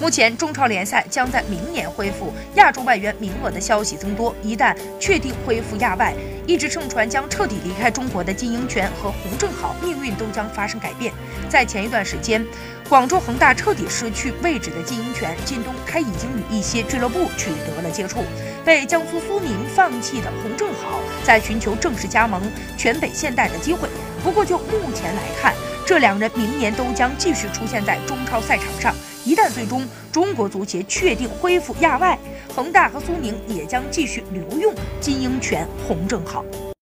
目前，中超联赛将在明年恢复亚洲外援名额的消息增多。一旦确定恢复亚外，一直盛传将彻底离开中国的金英权和洪正豪命运都将发生改变。在前一段时间，广州恒大彻底失去位置的金英权，近东他已经与一些俱乐部取得了接触。被江苏苏宁放弃的洪正豪，在寻求正式加盟全北现代的机会。不过，就目前来看，这两人明年都将继续出现在中超赛场上。一旦最终中国足协确定恢复亚外，恒大和苏宁也将继续留用金英权、洪正豪。